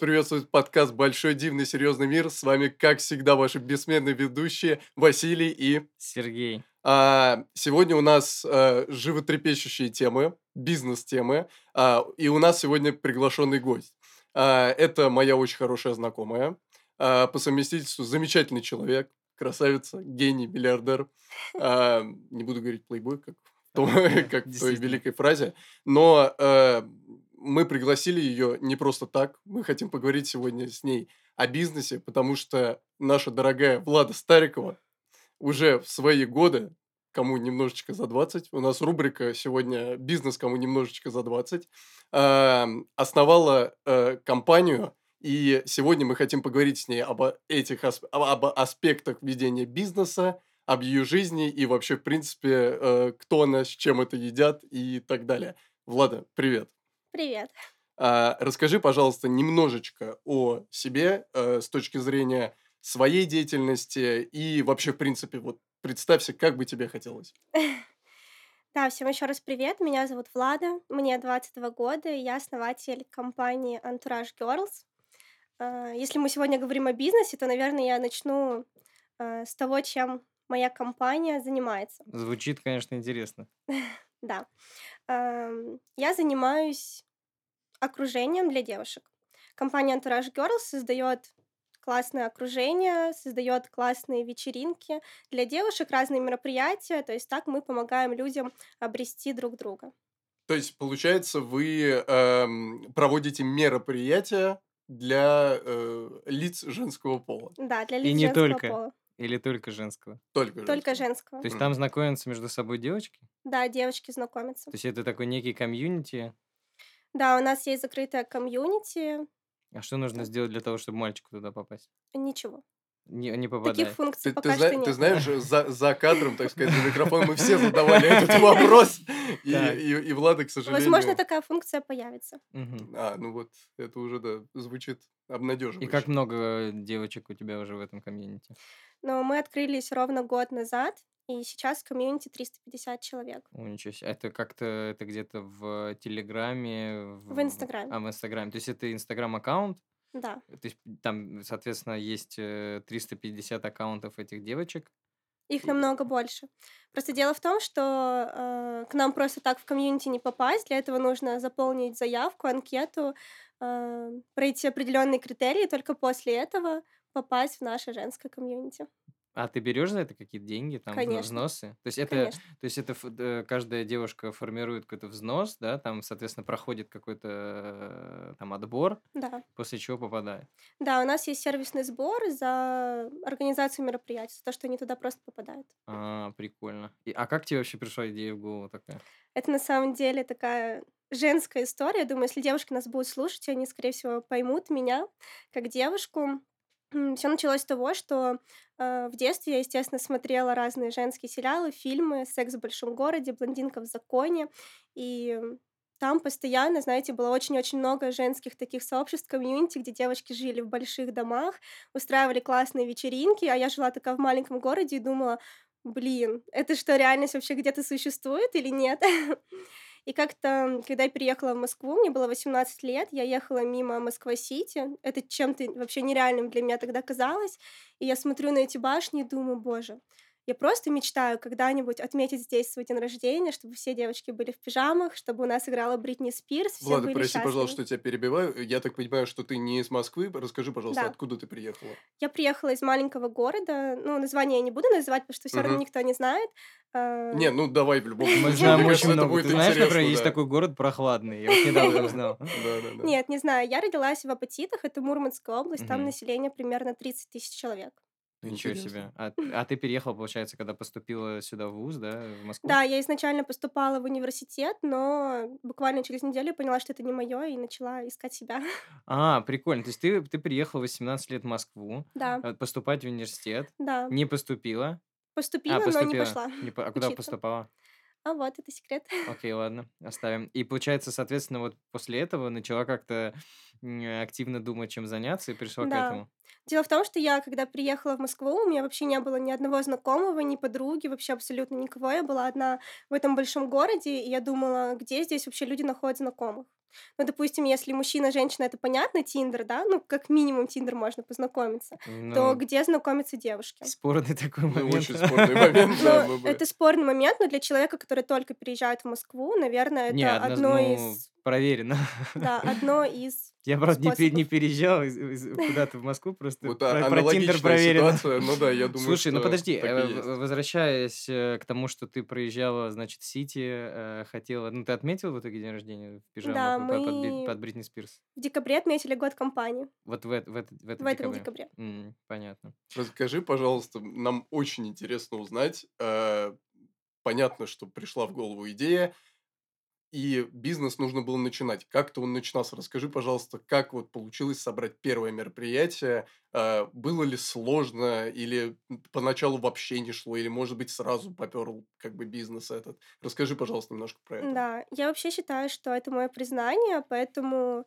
приветствует подкаст «Большой дивный серьезный мир». С вами, как всегда, ваши бессменные ведущие Василий и... Сергей. А, сегодня у нас а, животрепещущие темы, бизнес-темы, а, и у нас сегодня приглашенный гость. А, это моя очень хорошая знакомая, а, по совместительству замечательный человек, красавица, гений, миллиардер. А, не буду говорить плейбой, как в, том, как в той великой фразе, но а, мы пригласили ее не просто так. Мы хотим поговорить сегодня с ней о бизнесе, потому что наша дорогая Влада Старикова уже в свои годы, кому немножечко за 20, у нас рубрика сегодня «Бизнес, кому немножечко за 20», основала э, компанию, и сегодня мы хотим поговорить с ней об этих об аспектах ведения бизнеса, об ее жизни и вообще, в принципе, э, кто она, с чем это едят и так далее. Влада, привет. Привет. А, расскажи, пожалуйста, немножечко о себе э, с точки зрения своей деятельности и вообще, в принципе, вот представься, как бы тебе хотелось. Да, всем еще раз привет. Меня зовут Влада, мне 22 года, и я основатель компании Entourage Girls. А, если мы сегодня говорим о бизнесе, то, наверное, я начну э, с того, чем моя компания занимается. Звучит, конечно, интересно. Да. Я занимаюсь окружением для девушек. Компания Entourage Girls создает классное окружение, создает классные вечеринки для девушек, разные мероприятия. То есть так мы помогаем людям обрести друг друга. То есть, получается, вы эм, проводите мероприятия для э, лиц женского пола. Да, для лиц И не женского только. пола. Или только женского? Только Только женского. То есть Мгм. там знакомятся между собой девочки? Да, девочки знакомятся. То есть это такой некий комьюнити? Да, у нас есть закрытая комьюнити. А что нужно сделать для того, чтобы мальчику туда попасть? Ничего. Не, не Таких попадает. функций Ты, пока ты зна- что нет. ты знаешь, за, за кадром, так сказать, за микрофоном мы все задавали этот вопрос, и, и, и Влада, к сожалению... Возможно, такая функция появится. А, ну вот, это уже, да, звучит И обнадеживающе. как много девочек у тебя уже в этом комьюнити? Но мы открылись ровно год назад, и сейчас в комьюнити 350 человек. О, ничего себе. Это как-то, это где-то в Телеграме? В Инстаграме. А, в Инстаграме. То есть это Инстаграм-аккаунт? Да. То есть там, соответственно, есть э, 350 аккаунтов этих девочек. Их намного больше. Просто дело в том, что э, к нам просто так в комьюнити не попасть. Для этого нужно заполнить заявку, анкету, э, пройти определенные критерии, только после этого попасть в наше женское комьюнити. А ты берешь за это какие-то деньги, там, Конечно. взносы? То есть это, Конечно. то есть это э, каждая девушка формирует какой-то взнос, да, там, соответственно, проходит какой-то э, там отбор, Да. после чего попадает. Да, у нас есть сервисный сбор за организацию мероприятий, за то, что они туда просто попадают. А, прикольно. И- а как тебе вообще пришла идея в голову такая? Это на самом деле такая женская история. Думаю, если девушки нас будут слушать, они, скорее всего, поймут меня как девушку. Все началось с того, что э, в детстве я, естественно, смотрела разные женские сериалы, фильмы «Секс в большом городе», «Блондинка в законе». И там постоянно, знаете, было очень-очень много женских таких сообществ, комьюнити, где девочки жили в больших домах, устраивали классные вечеринки, а я жила такая в маленьком городе и думала, блин, это что, реальность вообще где-то существует или нет? И как-то, когда я переехала в Москву, мне было 18 лет, я ехала мимо Москва-Сити. Это чем-то вообще нереальным для меня тогда казалось. И я смотрю на эти башни и думаю, боже, я просто мечтаю когда-нибудь отметить здесь свой день рождения, чтобы все девочки были в пижамах, чтобы у нас играла Бритни Спирс, все Влада, были прости, счастливы. пожалуйста, что я тебя перебиваю. Я так понимаю, что ты не из Москвы. Расскажи, пожалуйста, Да. откуда ты приехала? Я приехала из маленького города, ну, название я не буду называть, потому что все равно Мгм. никто не знает. А, Не, ну давай в любом Мы случае. знаем Мне очень много. Ты знаешь, например, есть такой город прохладный. Я вот недавно узнал. Нет, не знаю, я родилась в Апатитах, это Мурманская область, там население примерно 30 тысяч человек. Ничего Интересно. себе. А, а ты переехала, получается, когда поступила сюда в ВУЗ, да, в Москву? Да, я изначально поступала в университет, но буквально через неделю поняла, что это не мое, и начала искать себя. А, прикольно. То есть ты, ты приехала в 18 лет в Москву Да, э, поступать в университет, да. не поступила. Поступила, А, но поступила. не пошла. Не по- А куда учиться. поступала? А вот, это секрет. Окей, ладно, оставим. И получается, соответственно, вот после этого начала как-то активно думать, чем заняться, и пришла к Да. этому. Дело в том, что я, когда приехала в Москву, у меня вообще не было ни одного знакомого, ни подруги, вообще абсолютно никого. Я была одна в этом большом городе, и я думала, где здесь вообще люди находят знакомых. Ну, допустим, если мужчина, женщина, это понятно, Тиндер, да? Ну, как минимум Тиндер можно познакомиться. То Ну, где знакомятся девушки? спорный такой Ну, момент. очень спорный момент, да, Ну, это спорный момент, но для человека, который только переезжает в Москву, наверное, это одно ну, из... проверено. Да, одно из... Я, правда, не, переезжал куда-то в Москву, просто Вот про, а- про Тиндер проверено. ну да, я думаю, Слушай, ну подожди, э, возвращаясь э, к тому, что ты проезжала, значит, в Сити, э, хотела... Ну, ты отметил в итоге день рождения в пижамах Да, под, под мы под Бритни Спирс? в декабре отметили год компании. Вот в, в, этот- в этом В этом декабре? декабре. М, понятно. Расскажи, пожалуйста, нам очень интересно узнать. э, Понятно, что пришла в голову идея, и бизнес нужно было начинать. Как-то он начинался. Расскажи, пожалуйста, как вот получилось собрать первое мероприятие? Э, Было ли сложно, или поначалу вообще не шло, или, может быть, сразу поперл как бы бизнес этот? Расскажи, пожалуйста, немножко про это. Да, я вообще считаю, что это мое признание, поэтому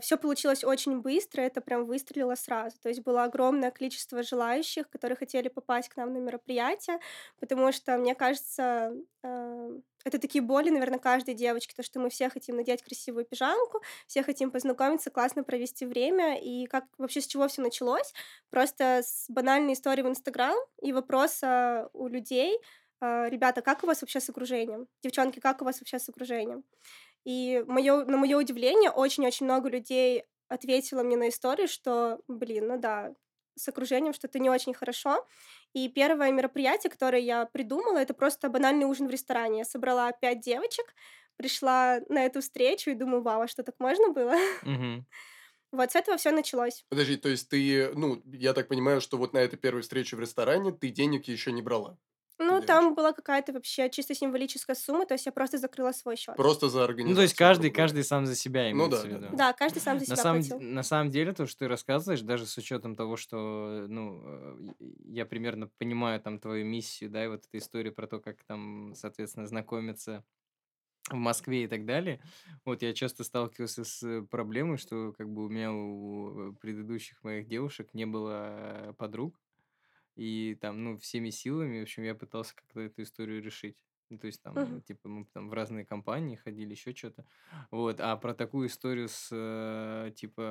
все получилось очень быстро, это прям выстрелило сразу. То есть было огромное количество желающих, которые хотели попасть к нам на мероприятие, потому что, мне кажется, э, это такие боли, наверное, каждой девочки, то, что мы все хотим надеть красивую пижамку, все хотим познакомиться, классно провести время, и как вообще с чего все началось? Просто с банальной истории в Инстаграм и вопроса у людей, э, ребята, как у вас вообще с окружением? Девчонки, как у вас вообще с окружением? И моё, на мое удивление, очень-очень много людей ответило мне на историю, что, блин, ну да, с окружением что-то не очень хорошо. И первое мероприятие, которое я придумала, это просто банальный ужин в ресторане. Я собрала пять девочек, пришла на эту встречу и думаю, вау, а что так можно было? Вот с этого все началось. Подожди, то есть ты, ну, я так понимаю, что вот на этой первой встрече в ресторане ты денег еще не брала? Ну, девочек? там была какая-то вообще чисто символическая сумма, то есть я просто закрыла свой счет. Просто за Ну, организацию. то есть каждый, каждый сам за себя Ну имеется да, в да, виду. да. Да, каждый сам за На себя самом, платил. д- на самом деле, то, что ты рассказываешь, даже с учетом того, что, ну, э, я примерно понимаю там твою миссию, да, и вот эта история про то, как там, соответственно, знакомиться в Москве и так далее. Вот я часто сталкивался с проблемой, что как бы у меня у предыдущих моих девушек не было э, подруг, и там, ну, всеми силами, в общем, я пытался как-то эту историю решить. Ну, то есть там, Мгм. типа, мы там в разные компании ходили, еще что-то. Вот, а про такую историю с, э, типа,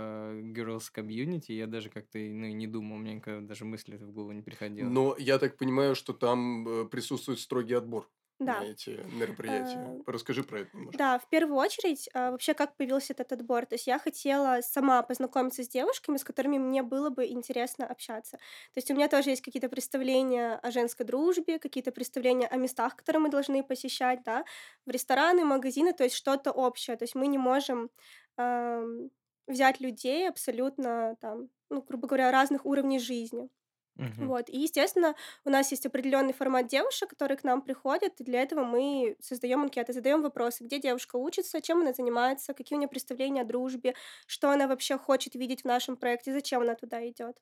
girls community я даже как-то, ну, и не думал, у меня никогда даже мысли в голову не приходило. Но я так понимаю, что там э, присутствует строгий отбор Да. на эти мероприятия. Э, Расскажи про это немножко. Да, в первую очередь, а, вообще, как появился этот отбор. То есть я хотела сама познакомиться с девушками, с которыми мне было бы интересно общаться. То есть у меня тоже есть какие-то представления о женской дружбе, какие-то представления о местах, которые мы должны посещать, да, в рестораны, магазины, то есть что-то общее. То есть мы не можем ам, взять людей абсолютно, там, ну, грубо говоря, разных уровней жизни. Мгм. Вот. И, естественно, у нас есть определенный формат девушек, которые к нам приходят, и для этого мы создаем анкеты, задаем вопросы, где девушка учится, чем она занимается, какие у нее представления о дружбе, что она вообще хочет видеть в нашем проекте, зачем она туда идет.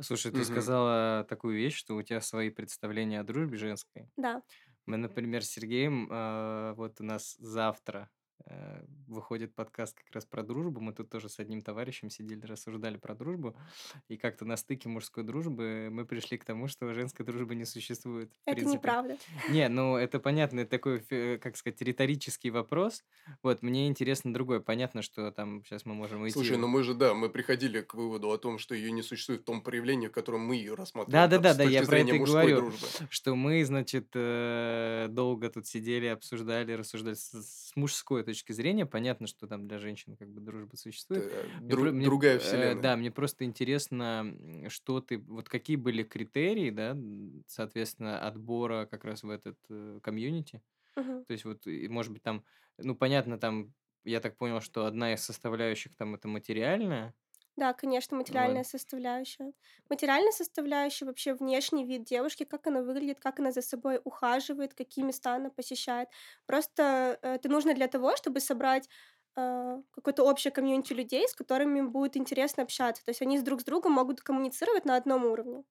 Слушай, ты сказала такую вещь, что у тебя свои представления о дружбе женской. Да. Мы, например, с Сергеем, а, вот у нас завтра э, выходит подкаст как раз про дружбу. Мы тут тоже с одним товарищем сидели, рассуждали про дружбу. И как-то на стыке мужской дружбы мы пришли к тому, что женской дружбы не существует. Это принципе. неправда. Не, ну это понятно, это такой, как сказать, риторический вопрос. Вот, мне интересно другое. Понятно, что там сейчас мы можем уйти. Слушай, ну мы же, да, мы приходили к выводу о том, что ее не существует в том проявлении, в котором мы ее рассматриваем. Да, да, да, да, я про это и говорю, дружбы. что мы, значит, э, долго тут сидели, обсуждали, рассуждали с, с мужской точки зрения. Понятно, что там для женщин как бы дружба существует. Это Мне дру- про- мне, другая э, вселенная. да, мне просто интересно, что ты, вот какие были критерии, да, соответственно, отбора как раз в этот э, комьюнити. Мгм. То есть вот, может быть, там, ну, понятно, там, я так понял, что одна из составляющих там это материальная. Да, конечно, материальная Вот. составляющая. Материальная составляющая вообще внешний вид девушки, как она выглядит, как она за собой ухаживает, какие места она посещает. Просто э, это нужно для того, чтобы собрать э, какое-то общее комьюнити людей, с которыми будет интересно общаться. То есть они друг с другом могут коммуницировать на одном уровне.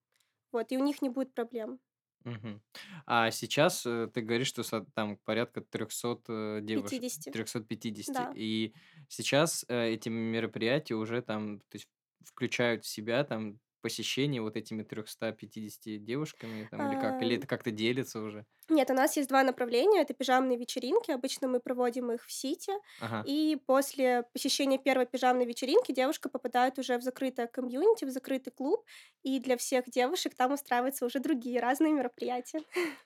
Вот, и у них не будет проблем. Мгм. А сейчас э, ты говоришь, что со- там порядка 300 э, девушек, 50. 350. Да. И сейчас э, эти мероприятия уже там, то есть включают в себя там посещение вот этими 350 девушками там, или как? Или А, это как-то делится уже? Нет, у нас есть два направления. Это пижамные вечеринки. Обычно мы проводим их в Сити. Ага. И после посещения первой пижамной вечеринки девушка попадает уже в закрытое комьюнити, в закрытый клуб. И для всех девушек там устраиваются уже другие разные мероприятия.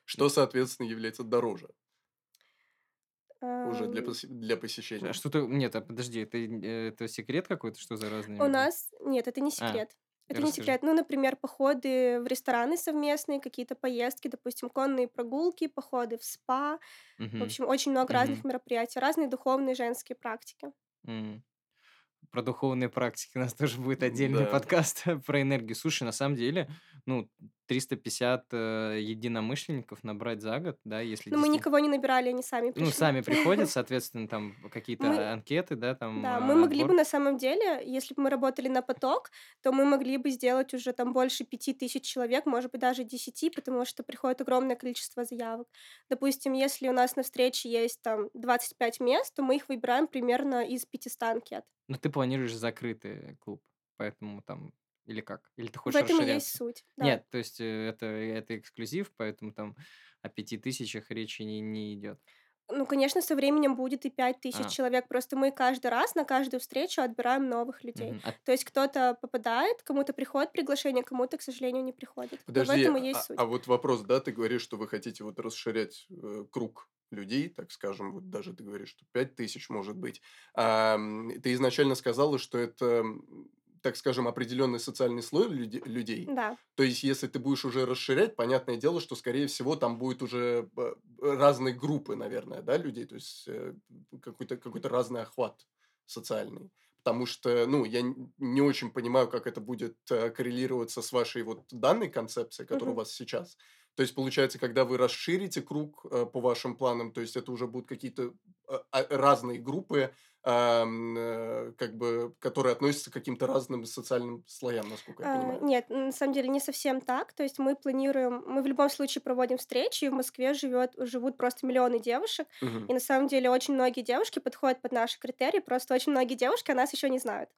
Что, соответственно, является дороже уже для, Ам, посе- для А посещения. что ты... Нет, а подожди, это, э, это секрет какой-то, что за разные У нас... Нет, это не А, секрет. Это не секрет. Ну, например, походы в рестораны совместные, какие-то поездки, допустим, конные прогулки, походы в спа. В Мгм. общем, очень много разных Мгм. мероприятий, разные духовные женские практики. М. Про духовные практики у нас тоже будет отдельный Да. подкаст про энергию. Слушай, на самом деле, ну, 350 э, единомышленников набрать за год, да, если Но мы никого не набирали, они сами Ну, пришли. сами приходят, соответственно, там какие-то Мы... анкеты, да, там Да, мы а, могли бы на самом деле, если бы мы работали на поток, то мы могли бы сделать уже там больше пяти тысяч человек, может быть, даже десяти, потому что приходит огромное количество заявок. Допустим, если у нас на встрече есть там 25 мест, то мы их выбираем примерно из 500 анкет. Ну, ты планируешь закрытый клуб, поэтому там... Или как? Или ты В хочешь этом и есть расширяться? суть, да. Нет, то есть э, это, это эксклюзив, поэтому там о пяти тысячах речи не, не идет. Ну, конечно, со временем будет и 5 тысяч А, человек, просто мы каждый раз на каждую встречу отбираем новых людей. мгм. А То есть кто-то попадает, кому-то приходит приглашение, кому-то, к сожалению, не приходит. Но в Подожди, этом и есть а, суть. а вот вопрос, да, ты говоришь, что вы хотите вот расширять э, круг людей, так скажем, вот даже ты говоришь, что 5 тысяч может быть. А, ты изначально сказала, что это, так скажем, определенный социальный слой люди- людей. Да. То есть, если ты будешь уже расширять, понятное дело, что, скорее всего, там будет уже э, разные группы, наверное, да, людей, то есть э, какой-то какой разный охват социальный. Потому что, ну, я не очень понимаю, как это будет э, коррелироваться с вашей вот данной концепцией, которая у Мгм. вас сейчас. То есть, получается, когда вы расширите круг э, по вашим планам, то есть это уже будут какие-то э, а, разные группы, э, как бы, которые относятся к каким-то разным социальным слоям, насколько я А, понимаю. Нет, на самом деле не совсем так. То есть мы планируем, мы в любом случае проводим встречи, и в Москве живет, живут просто миллионы девушек, Мгм. и на самом деле очень многие девушки подходят под наши критерии, просто очень многие девушки о нас еще не знают.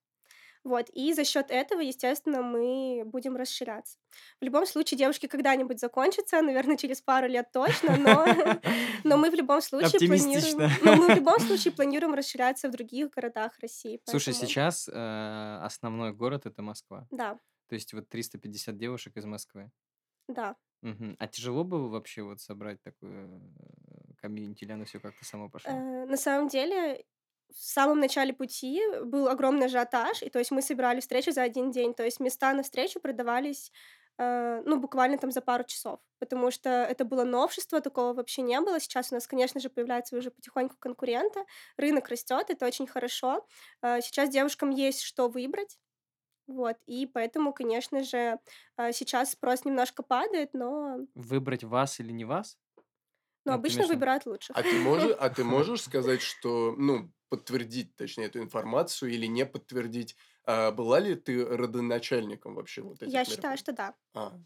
Вот, и за счет этого, естественно, мы будем расширяться. В любом случае, девушки когда-нибудь закончатся, наверное, через пару лет точно, но, но мы в любом случае планируем, но мы в любом случае планируем расширяться в других городах России, Слушай, поэтому сейчас э, основной город это Москва. да, То есть вот 350 девушек из Москвы. да. Мгм. А тяжело было вообще вот собрать такую э, комьюнити, или оно все как-то само пошло? Э, на самом деле, в самом начале пути был огромный ажиотаж, и то есть мы собирали встречи за один день, то есть места на встречу продавались, э, ну, буквально там за пару часов, потому что это было новшество, такого вообще не было. Сейчас у нас, конечно же, появляются уже потихоньку конкуренты, рынок растет, это очень хорошо. Э, сейчас девушкам есть что выбрать, вот, и поэтому, конечно же, э, сейчас спрос немножко падает, но, Выбрать вас или не вас? но Ну, обычно виду? выбирают лучших. А ты можешь, а ты можешь сказать, что, ну, подтвердить, точнее, эту информацию или не подтвердить, а, была ли ты родоначальником вообще вот этих Я считаю, что да. А,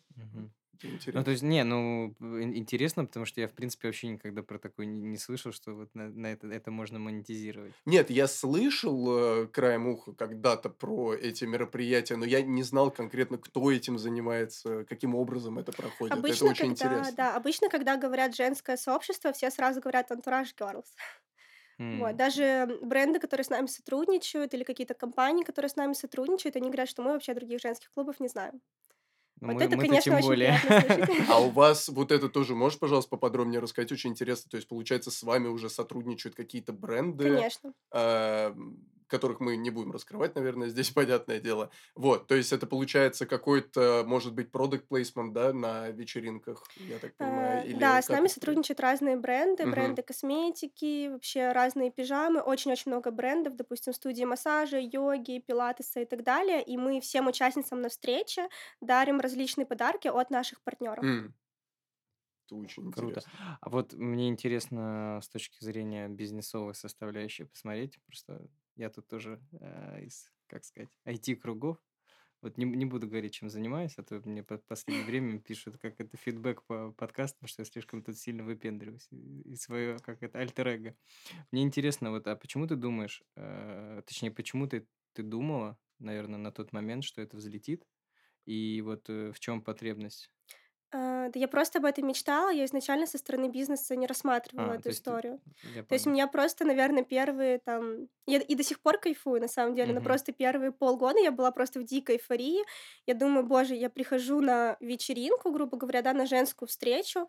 это Ну, интересно. то есть, не, ну, ин- интересно, потому что я, в принципе, вообще никогда про такое не, не слышал, что вот на, на это, это можно монетизировать. Нет, я слышал э, краем уха когда-то про эти мероприятия, но я не знал конкретно, кто этим занимается, каким образом это проходит. это Обычно, очень когда, интересно. да, обычно, когда говорят женское сообщество, все сразу говорят антураж girls. Вот, М. даже бренды, которые с нами сотрудничают, или какие-то компании, которые с нами сотрудничают, они говорят, что мы вообще других женских клубов не знаем. Ну, Вот мы, это, мы-то конечно, тем более. А у вас вот это тоже можешь, пожалуйста, поподробнее рассказать? Очень интересно. То есть, получается, с вами уже сотрудничают какие-то бренды, Конечно. Которых мы не будем раскрывать, наверное, здесь понятное дело. Вот, то есть это получается какой-то, может быть, продукт плейсмент, да, на вечеринках, я так понимаю, Э, или Да, с нами это сотрудничают разные бренды, Мгм. бренды косметики, вообще разные пижамы, очень-очень много брендов, допустим, студии массажа, йоги, пилатеса и так далее. И мы всем участницам на встрече дарим различные подарки от наших партнеров. М, Это очень Круто. интересно. А вот мне интересно с точки зрения бизнесовой составляющей посмотреть. Просто я тут тоже э, из, как сказать, IT-кругов. Вот не, не буду говорить, чем занимаюсь, а то мне по последнее время пишут, как это фидбэк по подкастам, что я слишком тут сильно выпендриваюсь и, свое, как это, альтер-эго. Мне интересно, вот, а почему ты думаешь, э, точнее, почему ты, ты думала, наверное, на тот момент, что это взлетит? И вот э, в чем потребность? А, да я просто об этом мечтала, я изначально со стороны бизнеса не рассматривала А, эту то ты... историю. Я То есть у меня просто, наверное, первые там... Я и до сих пор кайфую, на самом деле, но Мгм. просто первые полгода я была просто в дикой эйфории. Я думаю, боже, я прихожу на вечеринку, грубо говоря, да, на женскую встречу,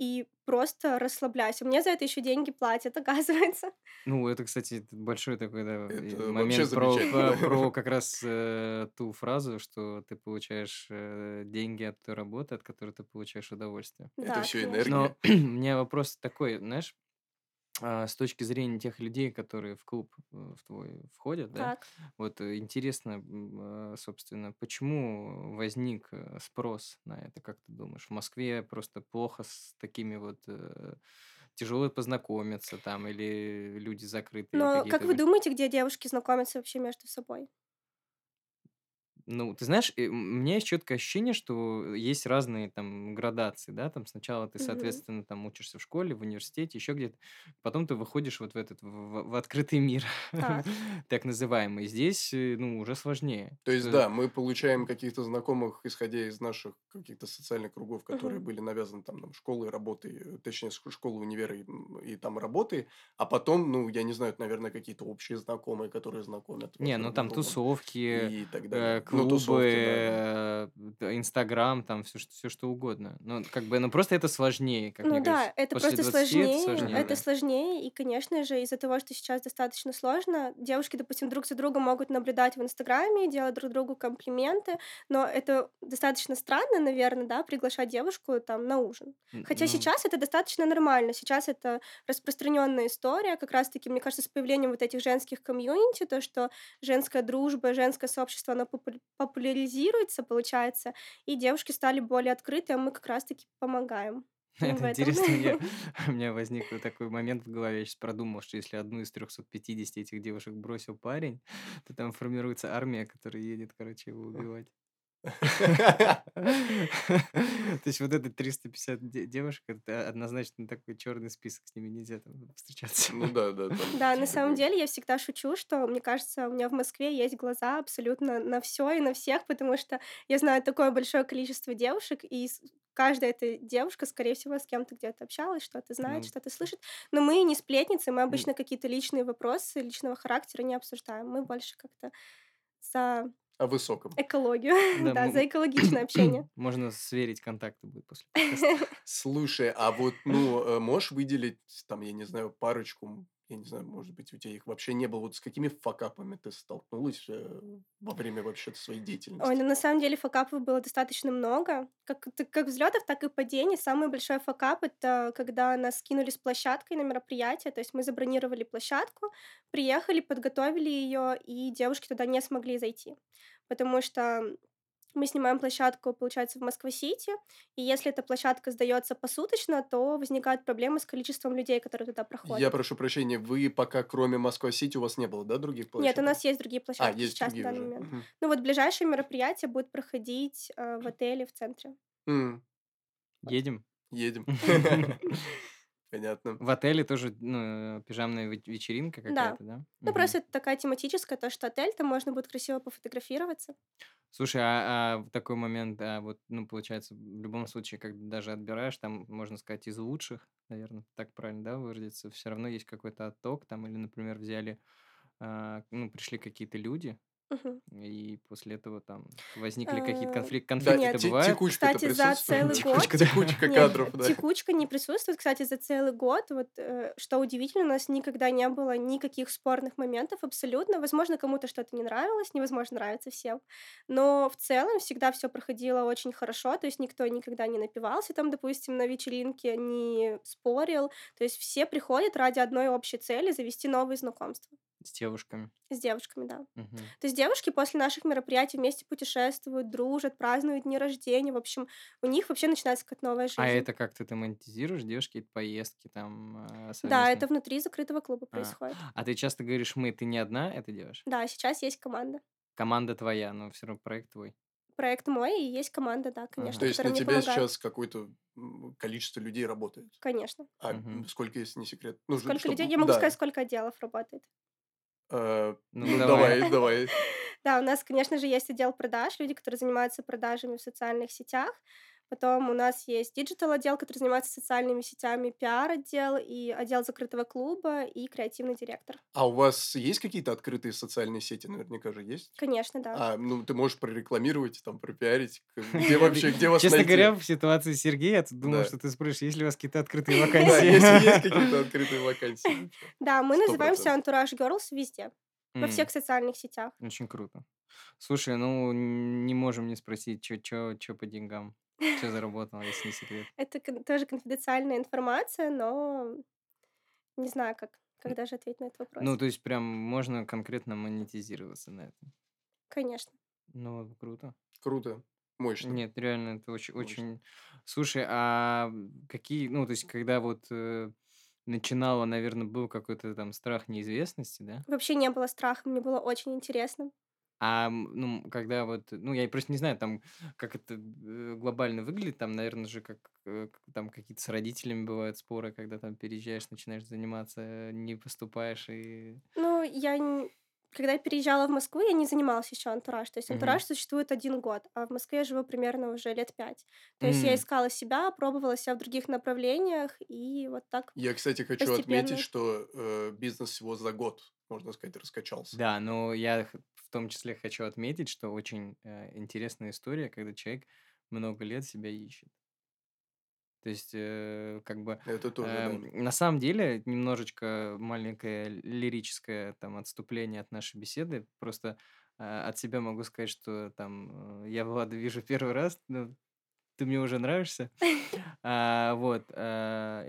и просто расслабляюсь. А мне за это еще деньги платят, оказывается. Ну, это, кстати, это большой такой, да, Это момент про, по- про как раз э, ту фразу, что ты получаешь э, деньги от той работы, от которой ты получаешь удовольствие. Это Да, все конечно. Но энергия. у меня вопрос такой, знаешь, а, с точки зрения тех людей, которые в клуб э, в твой входят, да, Так. вот э, интересно, а, собственно, почему возник э, спрос на это, как ты думаешь? В Москве просто плохо с такими вот тяжело познакомиться там, или люди закрытые Но как вы- думаете, где девушки знакомятся вообще между собой? Ну, ты знаешь, э, м, у меня есть четкое ощущение, что есть разные там градации, да, там сначала ты, Мгм. соответственно, там учишься в школе, в университете, еще где-то, потом ты выходишь вот в этот, в, в- в открытый мир, Так. так называемый. Здесь, э, ну, уже сложнее. То есть, Что- да, мы получаем каких-то знакомых, исходя из наших каких-то социальных кругов, которые Мгм. были навязаны там, нам школы, работы, э, точнее, ск- школы, универы и, м, и там работы, а потом, ну, я не знаю, это, наверное, какие-то общие знакомые, которые знакомят. Не, ну друг там тусовки, И так далее. э, Ну, клубы, да. э, Инстаграм, там все, что, все что угодно. Ну, как бы, ну, просто это сложнее, как Ну мне да, кажется. это После просто 20 это сложнее, сложнее, это да. сложнее, и, конечно же, из-за того, что сейчас достаточно сложно, девушки, допустим, друг за другом могут наблюдать в Инстаграме, делать друг другу комплименты, но это достаточно странно, наверное, да, приглашать девушку там на ужин. Хотя ну, сейчас это достаточно нормально, сейчас это распространенная история, как раз-таки, мне кажется, с появлением вот этих женских комьюнити, то, что женская дружба, женское сообщество, оно популяризируется, получается, и девушки стали более открыты, а мы как раз-таки помогаем. Это интересно, мне, у меня возник такой момент в голове, я сейчас продумал, что если одну из 350 этих девушек бросил парень, то там формируется армия, которая едет, короче, его убивать. То есть вот это 350 де- девушек, это однозначно такой черный список, с ними нельзя там встречаться. Ну да, да. Да, на типа самом как- деле я всегда шучу, что, мне кажется, у меня в Москве есть глаза абсолютно на все и на всех, потому что я знаю такое большое количество девушек, и каждая эта девушка, скорее всего, с кем-то где-то общалась, что-то знает, Ну. что-то слышит. Но мы не сплетницы, мы обычно какие-то личные вопросы личного характера не обсуждаем. Мы больше как-то за О высоком. экологию, Да, за экологичное общение. Можно сверить контакты будет после. Слушай, а вот, ну, э, можешь выделить, там, я не знаю, парочку, я не знаю, может быть, у тебя их вообще не было, вот с какими факапами ты столкнулась э, во время вообще своей Ой, деятельности? ну на самом деле факапов было достаточно много. Как, как взлетов, так и падений. Самый большой факап это когда нас скинули с площадкой на мероприятие. То есть мы забронировали площадку, приехали, подготовили ее, и девушки туда не смогли зайти. Потому что мы снимаем площадку, получается, в Москва-Сити, и если эта площадка сдается посуточно, то возникают проблемы с количеством людей, которые туда проходят. Я прошу прощения, вы пока кроме Москва-Сити у вас не было, да, других площадок? Нет, у нас есть другие А, площадки есть сейчас другие на данный уже. момент. Мгм. Ну вот ближайшее мероприятие будет проходить э, в отеле в центре. М, Едем. Едем. Понятно. В отеле тоже ну, пижамная ве- вечеринка Да. какая-то, да? Ну, Мгм. просто это такая тематическая, то, что отель, там можно будет красиво пофотографироваться. Слушай, а, а в такой момент, а вот, ну, получается, в любом случае, когда даже отбираешь, там, можно сказать, из лучших, наверное, так правильно, да, выразиться, все равно есть какой-то отток, там, или, например, взяли, а, ну, пришли какие-то люди, Мгм. и после этого там возникли какие-то Э, конфликты, Да, конфликты-то те- бывают? текучка-то Кстати, за целый год... Текучка, да. Текучка Нет, кадров, да. текучка не присутствует. Кстати, за целый год, вот э, что удивительно, у нас никогда не было никаких спорных моментов абсолютно. Возможно, кому-то что-то не нравилось, невозможно нравится всем. Но в целом всегда все проходило очень хорошо, то есть никто никогда не напивался там, допустим, на вечеринке, не спорил. То есть все приходят ради одной общей цели завести новые знакомства С девушками. с девушками, да. Мгм. То есть девушки после наших мероприятий вместе путешествуют, дружат, празднуют дни рождения. В общем, у них вообще начинается какая-то новая жизнь. А это как ты, ты монетизируешь, какие-то поездки там э, Да, совместные? это внутри закрытого клуба А, происходит. а ты часто говоришь «мы», ты не одна это делаешь? Да, сейчас есть команда. Команда твоя, но все равно проект твой. Проект мой, и есть команда, да, конечно, То есть на помогает. сейчас какое-то количество людей работает? Конечно. А м, сколько, если не секрет? Ну, Сколько чтоб- людей? Я могу да. сказать, сколько отделов работает. Э, Ну, ну, давай. давай, давай. Да, у нас, конечно же, есть отдел продаж, люди, которые занимаются продажами в социальных сетях. Потом у нас есть диджитал-отдел, который занимается социальными сетями, пиар-отдел и отдел закрытого клуба и креативный директор. А у вас есть какие-то открытые социальные сети? Наверняка же есть. Конечно, да. А, ну, ты можешь прорекламировать, там, пропиарить. Где вообще, где вас Честно говоря, в ситуации Сергея, я думал, что ты спросишь, есть ли у вас какие-то открытые вакансии. если есть какие-то открытые вакансии. Да, мы называемся. Entourage Girls везде, во всех социальных сетях. Очень круто. Слушай, ну не можем не спросить, что по деньгам? Что заработал, если не секрет? Это тоже конфиденциальная информация, но не знаю, как, как даже ответить на этот вопрос. Ну, то есть прям можно конкретно монетизироваться на этом. Конечно. Ну, круто. Круто. Мощно. Нет, реально, это очень, Мощно. очень... Слушай, а какие, ну, то есть, когда вот э, начинала, наверное, был какой-то там страх неизвестности, да? Вообще не было страха, мне было очень интересно. А, ну, когда вот, ну, я просто не знаю, там, как это э, глобально выглядит, там, наверное же, как э, там какие-то с родителями бывают споры, когда там переезжаешь, начинаешь заниматься, э, не поступаешь и... Ну, я когда я переезжала в Москву, я не занималась еще антураж. То есть антураж существует один год, а в Москве я живу примерно уже лет пять. То есть я искала себя, пробовала себя в других направлениях, и вот так Я, кстати, хочу постепенно. отметить, что э, бизнес всего за год, можно сказать, раскачался. Да, но я в том числе хочу отметить, что очень э, интересная история, когда человек много лет себя ищет. То есть, э, как бы, Это тоже, да. эм, на самом деле, немножечко маленькое лирическое там отступление от нашей беседы. Просто э, от себя могу сказать, что там э, я Влада вижу первый раз, ну, ты мне уже нравишься. А, вот. а,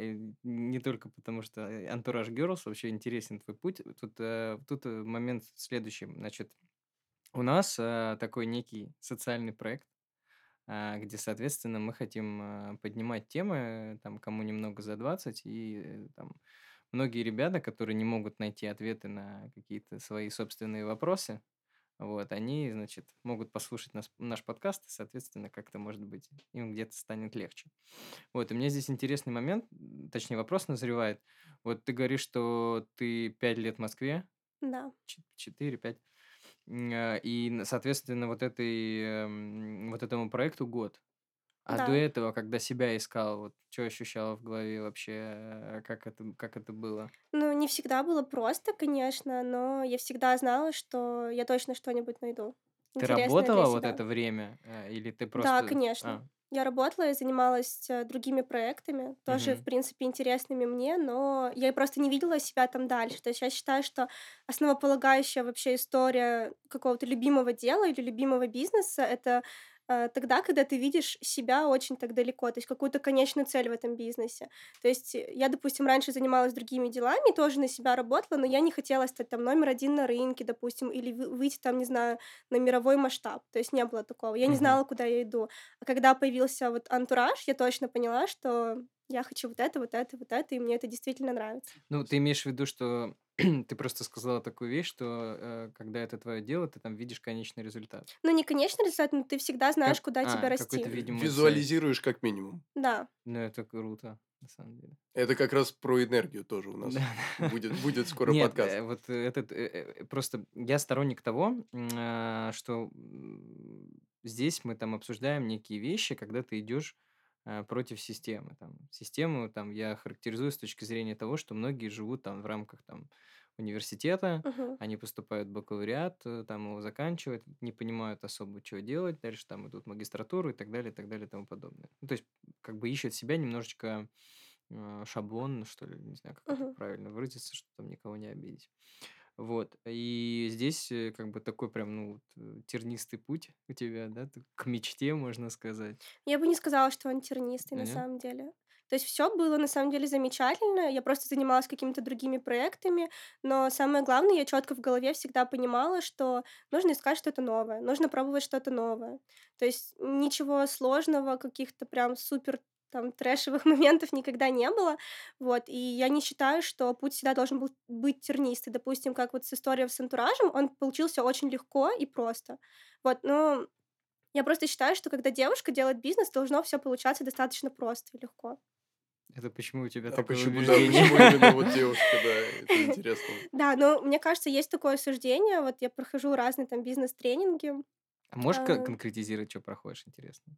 не только потому, что Антураж Girls вообще интересен твой путь. Тут, э, тут э, момент следующий. Значит, у нас э, такой некий социальный проект, а, где, соответственно, мы хотим а, поднимать темы, там, кому немного за 20, и э, там многие ребята, которые не могут найти ответы на какие-то свои собственные вопросы, вот, они, значит, могут послушать нас, наш подкаст, и, соответственно, как-то, может быть, им где-то станет легче. Вот, и мне здесь интересный момент, точнее, вопрос назревает. Вот ты говоришь, что ты пять лет в Москве, Да. 4-5, и, н- соответственно, вот, этой, эм, вот этому проекту год. А до Да. этого, когда себя искал, вот что ощущала в голове вообще, э, как это, как это было? Ну, не всегда было просто, конечно, но я всегда знала, что я точно что-нибудь найду. Ты Интересное работала вот это время, э, или ты Да, просто... конечно. А, Я работала и занималась э, другими проектами, тоже, в мгм. принципе, интересными мне, но я просто не видела себя там дальше. То есть я считаю, что основополагающая вообще история какого-то любимого дела или любимого бизнеса — это тогда, когда ты видишь себя очень так далеко, то есть какую-то конечную цель в этом бизнесе. То есть э, я, допустим, раньше занималась другими делами, тоже на себя работала, но я не хотела стать там номер один на рынке, допустим, или вы- выйти там, не знаю, на мировой масштаб. То есть не было такого. Я не знала, куда я иду. А когда появился вот антураж, я точно поняла, что я хочу вот это, вот это, вот это, и мне это действительно нравится. Ну, ты имеешь в виду, что ты просто сказала такую вещь, что э, когда это твое дело, ты там видишь конечный результат. Ну, не конечный результат, но ты всегда знаешь, Как, куда тебе а, какой-то расти. цель. Визуализируешь как минимум. Да. Ну, это круто, на самом деле. Это как раз про энергию тоже у нас будет, будет скоро Нет, подкаст. э, вот э, этот э, просто я сторонник того, а, что здесь мы там обсуждаем некие вещи, когда ты идешь а, против системы. Там, систему там я характеризую с точки зрения того, что многие живут там в рамках там университета, Мгм. они поступают в бакалавриат, э, там его заканчивают, не понимают особо, чего делать, дальше там идут магистратуру и так далее, и так далее, и тому подобное. Ну, то есть, как бы ищут себя немножечко э, шаблон, что ли, не знаю, как это Мгм. правильно выразиться, чтобы там никого не обидеть. Вот. И здесь э, как бы такой прям, ну, вот, тернистый путь у тебя, да, к мечте, можно сказать. Я бы не сказала, что он тернистый на Нет? самом деле. То есть все было на самом деле замечательно. Я просто занималась какими-то другими проектами, но самое главное, я четко в голове всегда понимала, что нужно искать что-то новое, нужно пробовать что-то новое. То есть ничего сложного, каких-то прям супер там трэшевых моментов никогда не было. Вот. И я не считаю, что путь всегда должен был быть тернистый. Допустим, как вот с историей с антуражем, он получился очень легко и просто. Вот. Но я просто считаю, что когда девушка делает бизнес, должно все получаться достаточно просто и легко. Это почему у тебя А такое почему, да, убеждение? почему именно вот девушка, да, это интересно. Да, но мне кажется, есть такое суждение. Вот я прохожу разные там бизнес-тренинги. А можешь ко- конкретизировать, что проходишь, интересно?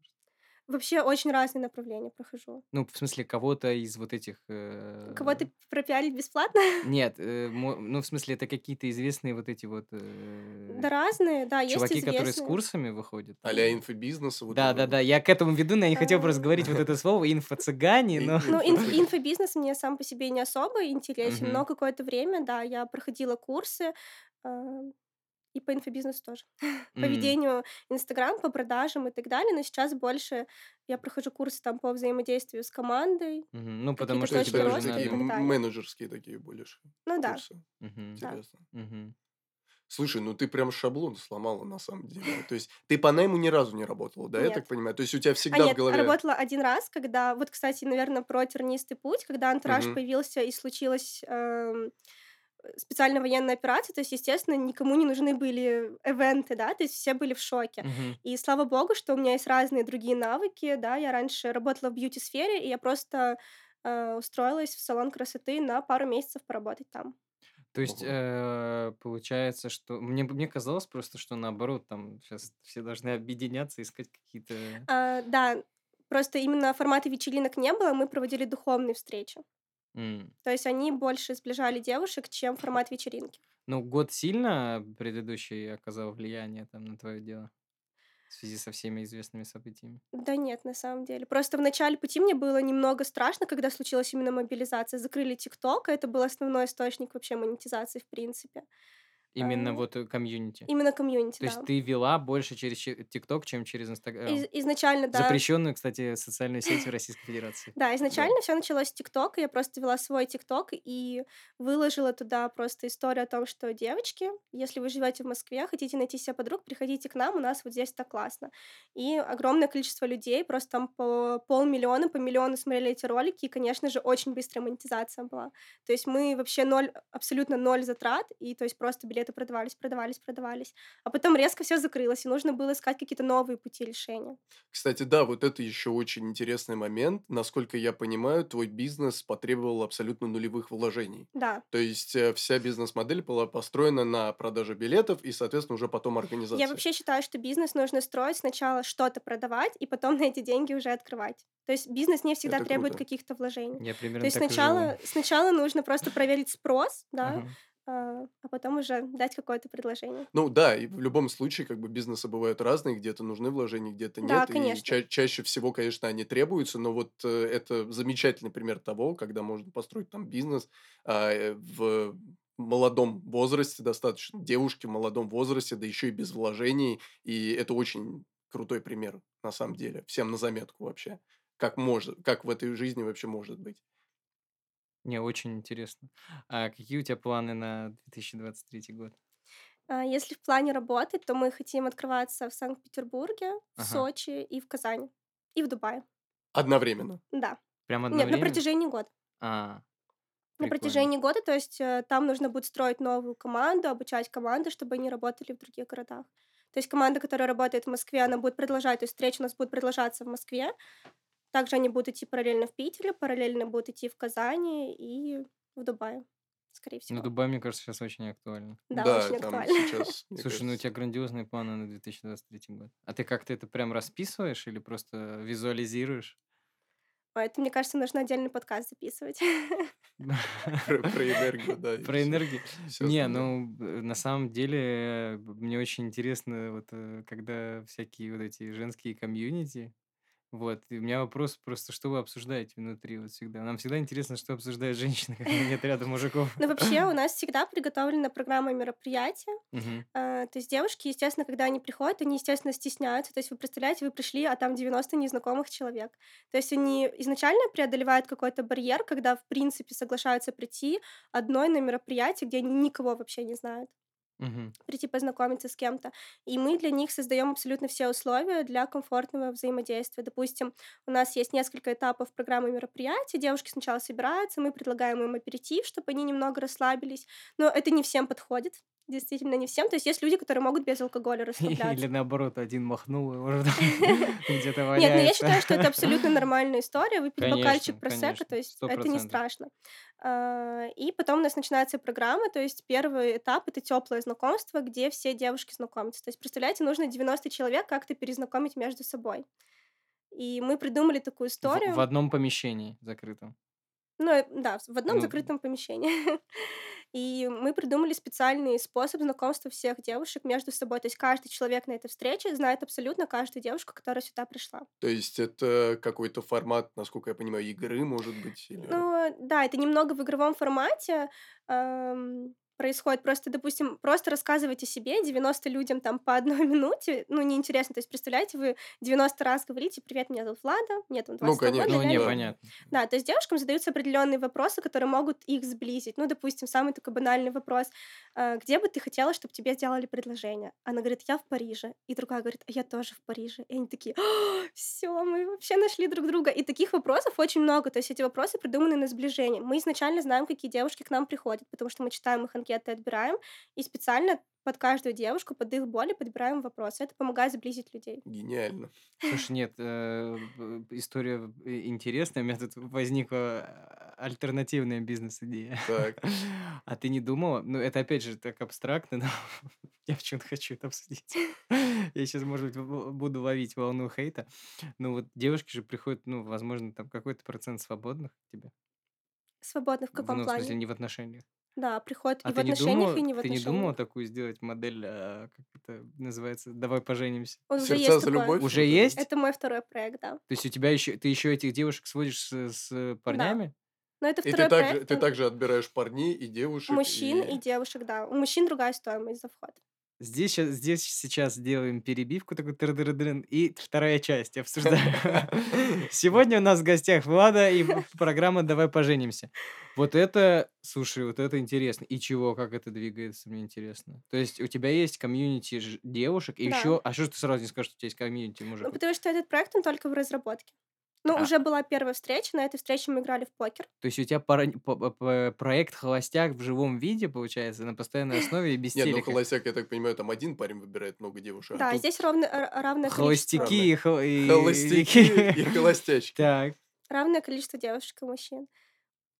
Вообще очень разные направления прохожу. Ну, в смысле, кого-то из вот этих... э, Кого-то пропиарить бесплатно? Нет, э, ну, в смысле, это какие-то известные вот эти вот Да э, разные, да, есть чуваки, которые с курсами выходят. А-ля инфобизнеса, вот Да, да, да, я к этому веду, но я не хотел просто А, говорить вот это слово инфо-цыгане, но... Ну, инф- инфобизнес. мне сам по себе не особо интересен, но какое-то время, да, я проходила курсы, а, и по инфобизнесу тоже. По М, ведению Инстаграм, по продажам и так далее. Но сейчас больше я прохожу курсы там по взаимодействию с командой, мгм. Ну, потому что точки это уже такие менеджерские такие больше Ну да, да. Интересно. мгм. Слушай, ну ты прям шаблон сломала на самом деле. То есть ты по найму ни разу не работала, да, я так Нет. понимаю? То есть у тебя А всегда в нет, голове... работала один раз, когда, вот, кстати, наверное, про тернистый путь, когда антураж Мгм. появился и случилась эм, специальная военная операция, то есть, естественно, никому не нужны были эвенты, да, то есть все были в шоке. Мгм. И слава богу, что у меня есть разные другие навыки, да, я раньше работала в бьюти-сфере, и я просто э, устроилась в салон красоты на пару месяцев поработать там. То есть, э, получается, что... Мне, мне казалось просто, что наоборот, там сейчас все должны объединяться, искать какие-то... А, да, просто именно формата вечеринок не было, мы проводили духовные встречи. М. То есть они больше сближали девушек, чем формат вечеринки. Ну, год сильно предыдущий оказал влияние там на твое дело в связи со всеми известными событиями? Да нет, на самом деле. Просто в начале пути мне было немного страшно, когда случилась именно мобилизация. Закрыли ТикТок, а это был основной источник вообще монетизации, в принципе. Именно А, вот э, комьюнити. Именно комьюнити, То есть да. ты вела больше через че- ТикТок, чем через Инстаграм. Из- изначально, да. Запрещенную, кстати, социальную сеть в Российской Федерации. Да, Да. изначально все началось с ТикТока. Я просто вела свой ТикТок и выложила туда просто историю о том, что девочки, если вы живете в Москве, хотите найти себе подруг, приходите к нам, у нас вот здесь так классно. И огромное количество людей, просто там по полмиллиона, по миллиону смотрели эти ролики, и, конечно же, очень быстрая монетизация была. То есть мы вообще ноль, абсолютно ноль затрат, и то есть просто билеты продавались, продавались, продавались. А потом резко все закрылось, и нужно было искать какие-то новые пути решения. Кстати, да, вот это еще очень интересный момент. Насколько я понимаю, твой бизнес потребовал абсолютно нулевых вложений. Да. То есть э, вся бизнес-модель была построена на продаже билетов и, соответственно, уже потом Я организации. вообще считаю, что бизнес нужно строить сначала что-то продавать, и потом на эти деньги уже открывать. То есть бизнес не всегда Это требует каких-то вложений. Я То примерно есть так и живу. сначала, сначала нужно просто проверить спрос, да, Ага. А, а потом уже дать какое-то предложение. Ну да, и в любом случае, как бы бизнесы бывают разные, где-то нужны вложения, где-то Да, нет. И конечно. ча- чаще всего, конечно, они требуются, но вот э, это замечательный пример того, когда можно построить там бизнес а, э, в молодом возрасте, достаточно девушки в молодом возрасте, да еще и без вложений. И это очень крутой пример, на самом деле. Всем на заметку вообще. Как может, как в этой жизни вообще может быть. Не, очень интересно. А какие у тебя планы на 2023 год? А Если в плане работы, то мы хотим открываться в Санкт-Петербурге, в Ага. Сочи и в Казани. И в Дубае. Одновременно. Да. Прям Нет, на одновременно? протяжении года. А, На прикольно. протяжении года, то есть э, там нужно будет строить новую команду, обучать команды, чтобы они работали в других городах. То есть команда, которая работает в Москве, она будет продолжать, то есть встречи у нас будут продолжаться в Москве. Также они будут идти параллельно в Питере, параллельно будут идти в Казани и в Дубае, скорее Ну, всего. Дубай, мне кажется, сейчас очень актуально. Да, Да, очень там актуально. сейчас, Слушай, ну у кажется, тебя грандиозные планы на 2023 год. А ты как-то это прям расписываешь или просто визуализируешь? Это, мне кажется, нужно отдельный подкаст записывать. про, про энергию, да. Про энергию. Не, ну, на самом деле, мне очень интересно, вот, э, когда всякие вот эти женские комьюнити, вот, и у меня вопрос просто, что вы обсуждаете внутри вот всегда? Нам всегда интересно, что обсуждают женщины, когда нет рядом мужиков. Но вообще у нас всегда приготовлена программа мероприятия. А, То есть девушки, естественно, когда они приходят, они, естественно, стесняются. То есть вы представляете, вы пришли, а там 90 незнакомых человек. То есть они изначально преодолевают какой-то барьер, когда, в принципе, соглашаются прийти одной на мероприятие, где они никого вообще не знают Мгм. прийти познакомиться с кем-то. И мы для них создаем абсолютно все условия для комфортного взаимодействия. Допустим, у нас есть несколько этапов программы мероприятий. Девушки сначала собираются, мы предлагаем им аперитив, чтобы они немного расслабились. Но это не всем подходит. Действительно не всем. То есть есть люди, которые могут без алкоголя расслабляться. Или наоборот, один махнул, и уже где-то Нет, но я валяется. считаю, что это абсолютно нормальная история, выпить бокальчик просека, то есть это не страшно. А, И потом у нас начинается программа, то есть первый этап это теплое знакомство, где все девушки знакомятся. То есть, представляете, нужно 90 человек как-то перезнакомить между собой. И мы придумали такую В, в историю. одном помещении закрытом. Ну, э, да, в одном Ну, закрытом помещении. И мы придумали специальный способ знакомства всех девушек между собой. То есть каждый человек на этой встрече знает абсолютно каждую девушку, которая сюда пришла. То есть это какой-то формат, насколько я понимаю, игры, может быть? Или... Ну, да, это немного в игровом формате. эм, происходит просто, допустим, просто рассказывать о себе 90 людям там по одной минуте, ну, неинтересно. То есть, представляете, вы 90 раз говорите, привет, меня зовут Влада, мне там 22 Ну, года. конечно, ну, не, понятно. Да, то есть девушкам задаются определенные вопросы, которые могут их сблизить. Ну, допустим, самый такой банальный вопрос. э, Где бы ты хотела, чтобы тебе сделали предложение? Она говорит, я в Париже. И другая говорит, а я тоже в Париже. И они такие, все, мы вообще нашли друг друга. И таких вопросов очень много. То есть эти вопросы придуманы на сближение. Мы изначально знаем, какие девушки к нам приходят, потому что мы читаем их анкеты, отбираем. И специально под каждую девушку, под их боли подбираем вопросы. Это помогает сблизить людей. Гениально. Слушай, нет, э, история э, интересная. У меня тут возникла э, альтернативная бизнес-идея. Так. А ты не думала? Ну, это опять же так абстрактно, но я почему-то хочу это обсудить. Я сейчас, может быть, буду ловить волну хейта. Ну, вот девушки же приходят, ну, возможно, там какой-то процент свободных тебе. Свободно в В- каком Ну, в смысле, плане? не в отношениях. Да, приходят А и в ты отношениях, думала, и не в ты не отношениях. думала такую сделать модель, а, как это называется, давай поженимся? Он уже Сердца есть за такое. любовь? Уже вот это? есть? Это мой второй проект, да. То есть у тебя еще, ты еще этих девушек сводишь с, с парнями? Но это И второй ты также, проект. ты он- также отбираешь парней и девушек. Мужчин и... и девушек, да. У мужчин другая стоимость за вход. Здесь, здесь сейчас делаем перебивку, такой и вторая часть обсуждаем. Сегодня у нас в гостях Влада и программа «Давай поженимся». Вот это, слушай, вот это интересно. И чего, как это двигается, мне интересно. То есть у тебя есть комьюнити девушек, и Да. еще... А что ж ты сразу не скажешь, что у тебя есть комьюнити Ну, мужиков? потому что этот проект, он только в разработке. Ну, А. уже была первая встреча, на этой встрече мы играли в покер. То есть у тебя пара- по- по- по- проект «Холостяк» в живом виде, получается, на постоянной основе и без Нет, ну холостяк, я так понимаю, там один парень выбирает много девушек. а да, тут здесь ровно, р- равное Холостяки и, хол- и- холостяки и холостячки. Так. равное количество девушек и мужчин.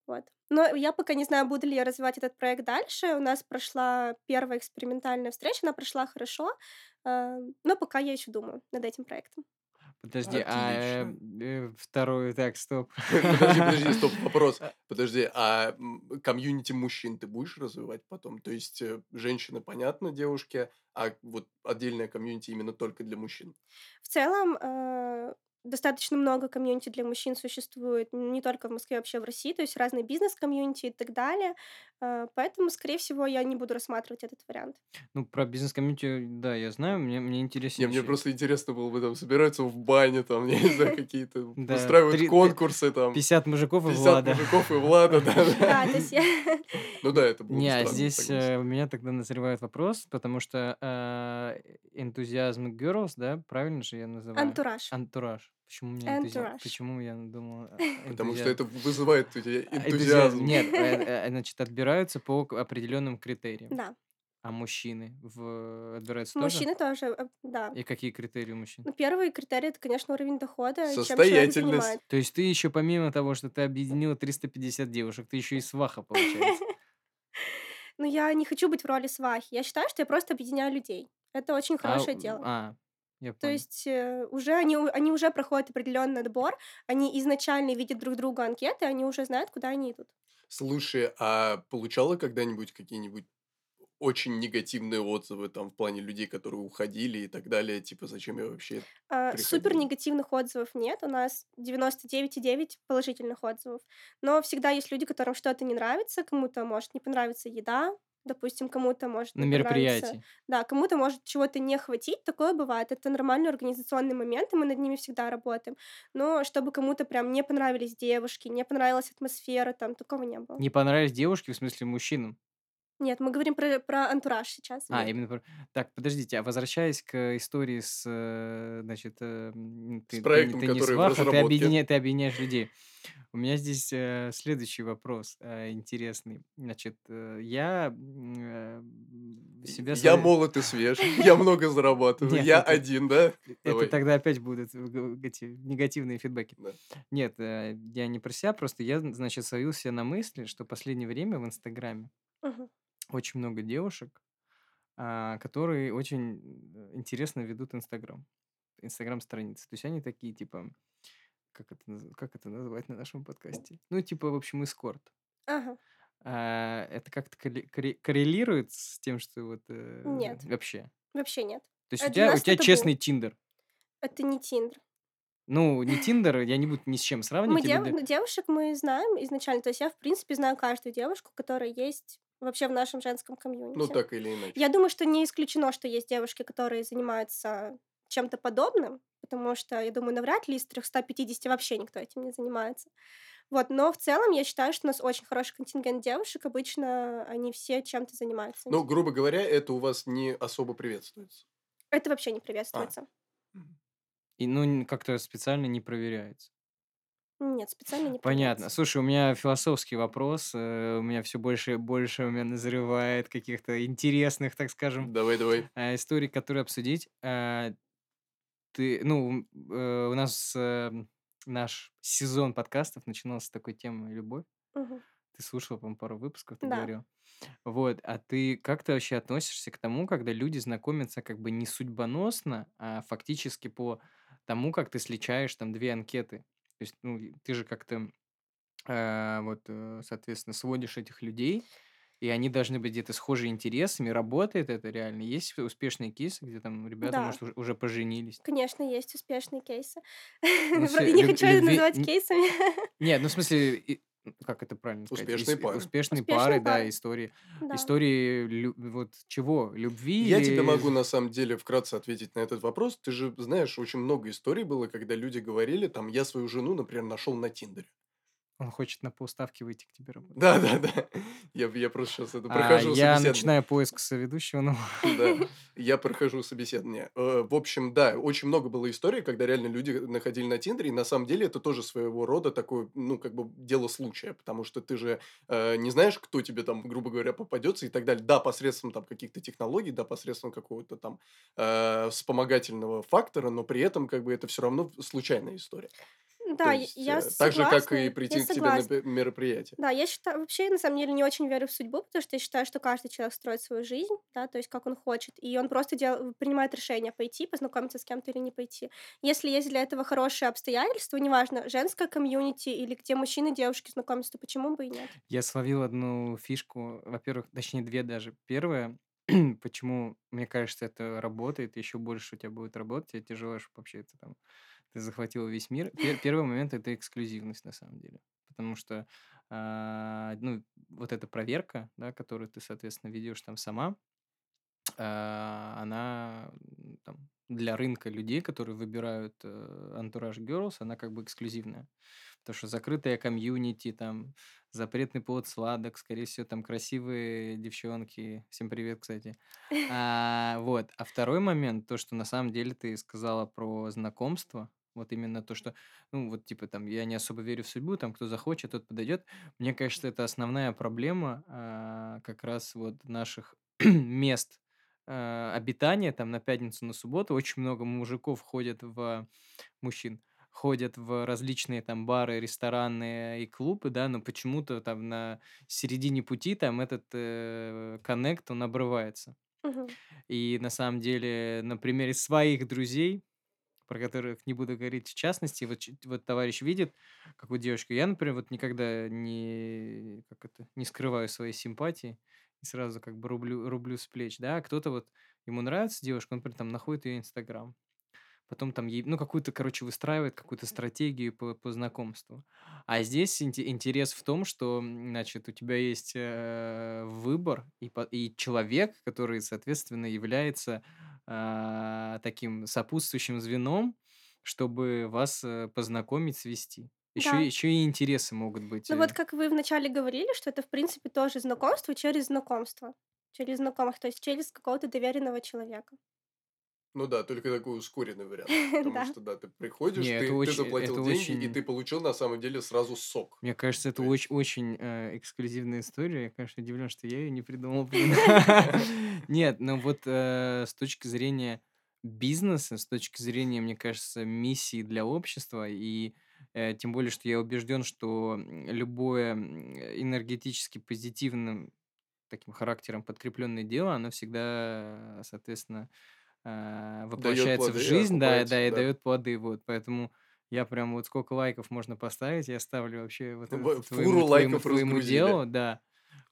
Вот. Но я пока не знаю, буду ли я развивать этот проект дальше. У нас прошла первая экспериментальная встреча, она прошла хорошо, э, но пока я еще думаю над этим проектом. Подожди, а э, э, второй, так, стоп. Подожди, подожди, стоп, вопрос. Подожди, а комьюнити мужчин ты будешь развивать потом? То есть э, женщины, понятно, девушки, а вот отдельное комьюнити именно только для мужчин? В целом, э, достаточно много комьюнити для мужчин существует, не только в Москве, вообще в России, то есть разные бизнес-комьюнити и так далее. Э, Поэтому, скорее всего, я не буду рассматривать этот вариант. Ну, про бизнес-комьюнити, да, я знаю, мне, мне Не, интереснее. мне ещё- просто интересно было бы там собираются в бане, там, я не знаю, какие-то устраивают конкурсы, там, 50 мужиков и 50 Влада. мужиков и Влада, да. Да, то есть я... Ну да, это было бы Не, а здесь э, у меня тогда назревает вопрос, потому что э, энтузиазм girls, да, правильно же я называю? Антураж. Антураж. Почему у меня энтузи- Антураж. Почему я думал? Потому что энтузиазм? это вызывает у тебя А, энтузиазм. Нет, э, э, значит, отбираются по определенным критериям. Да. А мужчины в... отбираются тоже? Мужчины тоже, э, да. И какие критерии у мужчин? Ну, первый критерий это, конечно, уровень дохода, Состоятельность. То есть ты еще помимо того, что ты объединила 350 девушек, ты еще и сваха, получается. Но я не хочу быть в роли свахи. Я считаю, что я просто объединяю людей. Это очень хорошее а, дело. А, я То понял. есть э, уже они, у- они уже проходят определенный отбор, они изначально видят друг друга анкеты, они уже знают, куда они идут. Слушай, а получала когда-нибудь какие-нибудь очень негативные отзывы там в плане людей, которые уходили и так далее, типа зачем я вообще... А. Супер негативных отзывов нет, у нас 99,9 положительных отзывов. Но всегда есть люди, которым что-то не нравится, кому-то может не понравиться еда, допустим, кому-то может На мероприятии. Да, кому-то может чего-то не хватить, такое бывает. Это нормальный организационный момент, и мы над ними всегда работаем. Но чтобы кому-то прям не понравились девушки, не понравилась атмосфера, там такого не было. Не понравились девушки, в смысле мужчинам? Нет, мы говорим про, про антураж сейчас. А, Нет. именно про... Так, подождите, а возвращаясь к истории с, э, значит, э, ты, ты не- проектом, ты, не который в сваха, ты, объединя- ты объединяешь людей. У меня здесь э, следующий вопрос э, интересный. Значит, э, я э, себя Я молод и свеж, я много зарабатываю, Нет, я это, один, да? это Давай. тогда опять будут э, эти негативные фидбэки. Да. Нет, э, я не про себя, просто я, значит, словил себя на мысли, что в последнее время в Инстаграме. Очень много девушек, а, которые очень э, интересно ведут Инстаграм, Инстаграм-страницы. То есть они такие, типа, как это, как это называть на нашем подкасте? Ну, типа, в общем, эскорт. Ага. А, это как-то корре- корре- коррелирует с тем, что вот э, Нет, вообще? вообще нет. То есть у А тебя, у тебя честный Тиндер. Это не Тиндер. Ну, не Тиндер, я не буду ни с чем Мы сравнивать. или дев... да- ну, девушек мы знаем изначально. То есть я, в принципе, знаю каждую девушку, которая есть вообще в нашем женском Ну, комьюнити. так или иначе. Я думаю, что не исключено, что есть девушки, которые занимаются чем-то подобным, потому что, я думаю, навряд ли из 350 вообще никто этим не занимается. Вот, но в целом я считаю, что у нас очень хороший контингент девушек. Обычно они все чем-то занимаются. Ну, грубо говоря, это у вас не особо приветствуется. Это вообще не А. приветствуется. Мгм. И ну как-то специально не проверяется. Нет, специально не Понятно. проверяется. Слушай, у меня философский вопрос. э, У меня все больше и больше у меня назревает каких-то интересных, так скажем, Давай, давай. э, историй, которые обсудить. А, Ты, ну, э, у нас э, наш сезон подкастов начинался с такой темы любовь. Мгм. Ты слушал, по-моему, пару выпусков, ты Да. говорил. Вот, а ты как ты вообще относишься к тому, когда люди знакомятся как бы не судьбоносно, а фактически по тому, как ты сличаешь там две анкеты? То есть, ну, ты же как-то, э, вот, соответственно, сводишь этих людей, и они должны быть где-то схожи интересами. Работает это реально? Есть успешные кейсы, где там ребята, Да. может, уже, уже поженились? Конечно, есть успешные кейсы. Ну, Правда, все, не хочу любви... называть кейсами. Нет, ну, в смысле, как это правильно сказать? Успешные пары. Успешные Успешные пары, да, пары. истории. Да. Истории лю- вот чего? Любви Я тебе или... могу на самом деле вкратце ответить на этот вопрос. Ты же знаешь, очень много историй было, когда люди говорили, там, я свою жену, например, нашел на Тиндере. Он хочет на полставки выйти к тебе работать. Да, да, да. Я, я просто сейчас это А, прохожу я собеседование. начинаю поиск соведущего, ну... Да, я прохожу собеседование. Э, В общем, да, очень много было историй, когда реально люди находили на Тиндере, и на самом деле это тоже своего рода такое, ну, как бы дело случая, потому что ты же э, не знаешь, кто тебе там, грубо говоря, попадется и так далее. Да, посредством там каких-то технологий, да, посредством какого-то там э, вспомогательного фактора, но при этом как бы это все равно случайная история. Да, я есть, я э, так же, как согласна. и Я прийти к тебе на согласна. мероприятие. Да, я считаю, вообще, на самом деле, не очень верю в судьбу, потому что я считаю, что каждый человек строит свою жизнь, да, то есть как он хочет, и он просто дел... принимает решение пойти, познакомиться с кем-то или не пойти. Если есть для этого хорошие обстоятельства, неважно, женское комьюнити или где мужчины и девушки знакомятся, то почему бы и нет? Я словил одну фишку, во-первых, точнее две даже. Первое, почему, мне кажется, это работает, еще больше у тебя будет работать, тебе желаю, чтобы вообще это там, ты захватил весь мир. Пер- первый момент– это эксклюзивность, на самом деле. Потому что, а, ну, вот эта проверка, да, которую ты, соответственно, ведешь там сама, а, она там, для рынка людей, которые выбирают э, Entourage Girls, она как бы эксклюзивная. Потому что закрытая комьюнити, там, запретный плод сладок, скорее всего, там красивые девчонки. Всем привет, кстати. А, вот. А второй момент, то, что на самом деле ты сказала про знакомство, вот именно то, что, ну, вот, типа, там, я не особо верю в судьбу, там, кто захочет, тот подойдет. Мне кажется, это основная проблема а, как раз вот наших мест а, обитания, там, на пятницу, на субботу. Очень много мужиков ходят в... Мужчин ходят в различные там бары, рестораны и клубы, да, но почему-то там на середине пути там этот э, коннект, он обрывается. Мгм. И на самом деле на примере своих друзей, про которых не буду говорить в частности, вот, вот товарищ видит, какую девушку. Я, например, вот никогда не, как это, не скрываю своей симпатии и сразу как бы рублю, рублю с плеч, да, а кто-то вот, ему нравится девушка, он, например, там находит ее Инстаграм, потом там ей, ну, какую-то, короче, выстраивает какую-то стратегию по, по знакомству. А здесь инте- интерес в том, что, значит, у тебя есть э, выбор и, и человек, который, соответственно, является а, таким сопутствующим звеном, чтобы вас э, познакомить, свести. Еще, Да. еще и интересы могут быть. Ну вот э. как вы вначале говорили, что это, в принципе, тоже знакомство через знакомство. Через знакомых, то есть через какого-то доверенного человека. Ну да, только такой ускоренный вариант. Потому что, да, ты приходишь, ты, ты очень, заплатил деньги, и ты получил на самом деле сразу сок. мне кажется, это То очень, есть, очень э, эксклюзивная история. Я, конечно, удивлен, что я ее не придумал. Нет, ну вот э, с точки зрения бизнеса, с точки зрения, мне кажется, миссии для общества, и э, тем более, что я убежден, что любое энергетически позитивным таким характером подкрепленное дело, оно всегда, соответственно, дает воплощается в плоды, жизнь, да, да, и да. дает плоды, вот, поэтому я прям вот сколько лайков можно поставить, я ставлю вообще вот В- это Фуру твоему, твоему, лайков твоему разгрузили. делу, да,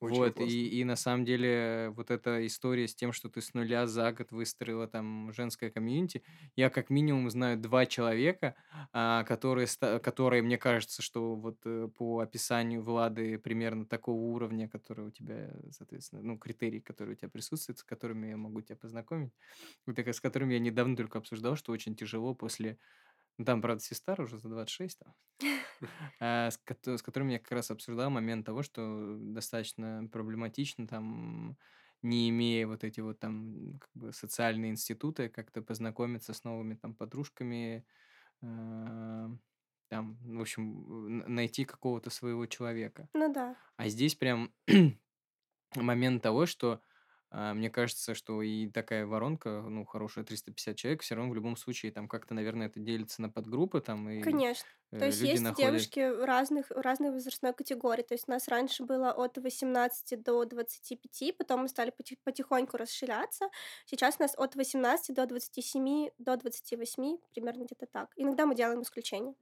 Очень вот, классно. и, и на самом деле вот эта история с тем, что ты с нуля за год выстроила там женское комьюнити, я как минимум знаю два человека, а, которые, которые, мне кажется, что вот э, по описанию Влады примерно такого уровня, который у тебя, соответственно, ну, критерии, которые у тебя присутствуют, с которыми я могу тебя познакомить, вот с которыми я недавно только обсуждал, что очень тяжело после... Ну, там, правда, Систар уже за 26 там, а, с, кото- с которым я как раз обсуждал момент того, что достаточно проблематично там, не имея вот эти вот там как бы социальные институты, как-то познакомиться с новыми там подружками, а, там, в общем, найти какого-то своего человека. Ну да. А здесь прям момент того, что а, мне кажется, что и такая воронка, ну, хорошая 350 человек, все равно в любом случае там как-то, наверное, это делится на подгруппы, там и Конечно. То э, есть есть находят... девушки разных, разной возрастной категории. То есть у нас раньше было от 18 до 25, потом мы стали поти- потихоньку расширяться. Сейчас у нас от 18 до 27, до 28, примерно где-то так. Иногда мы делаем исключение.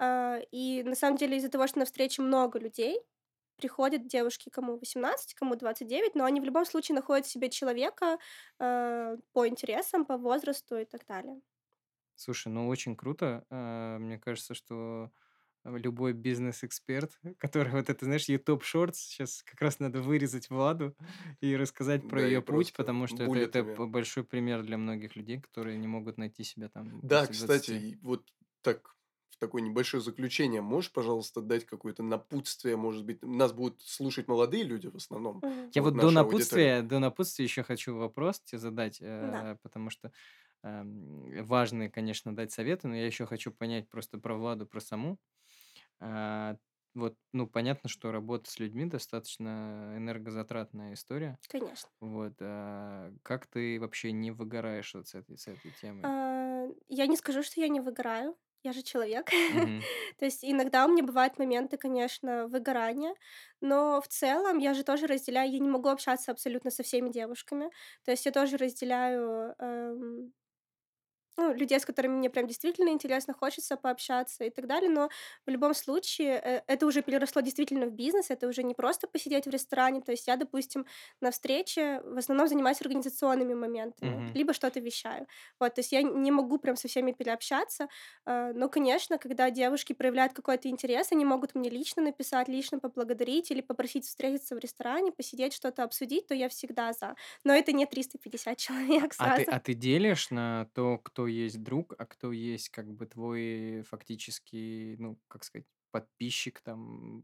А, И на самом деле из-за того, что на встрече много людей, приходят девушки, кому 18, кому 29, но они в любом случае находят себе человека э, по интересам, по возрасту и так далее. Слушай, ну очень круто. А, Мне кажется, что э, любой бизнес-эксперт, который вот это, знаешь, YouTube Shorts, сейчас как раз надо вырезать Владу и рассказать про Да, ее путь, потому что это, это большой пример для многих людей, которые не могут найти себя там Да, кстати, 20. и вот так, в такое небольшое заключение, можешь, пожалуйста, дать какое-то напутствие, может быть, нас будут слушать молодые люди в основном. Я вот вот до наша аудитория. напутствия, до напутствия еще хочу вопрос тебе задать, Да. э, потому что эм, важные, конечно, дать советы, но я еще хочу понять просто про Владу, про саму. А, Вот, ну, понятно, что работа с людьми достаточно энергозатратная история. Конечно. Вот, а как ты вообще не выгораешь вот с этой, с этой темой? А, Я не скажу, что я не выгораю. Я же человек. То есть иногда у меня бывают моменты, конечно, выгорания, но в целом я же тоже разделяю, я не могу общаться абсолютно со всеми девушками. То есть я тоже разделяю эм, ну, людей, с которыми мне прям действительно интересно, хочется пообщаться и так далее, но в любом случае э, это уже переросло действительно в бизнес, это уже не просто посидеть в ресторане, то есть я, допустим, на встрече в основном занимаюсь организационными моментами, Мгм. либо что-то вещаю. Вот, то есть я не могу прям со всеми переобщаться, э, но, конечно, когда девушки проявляют какой-то интерес, они могут мне лично написать, лично поблагодарить или попросить встретиться в ресторане, посидеть, что-то обсудить, то я всегда за. Но это не 350 человек А ты, сразу. а ты делишь на то, кто есть друг, а кто есть как бы твой фактически, ну, как сказать, подписчик там?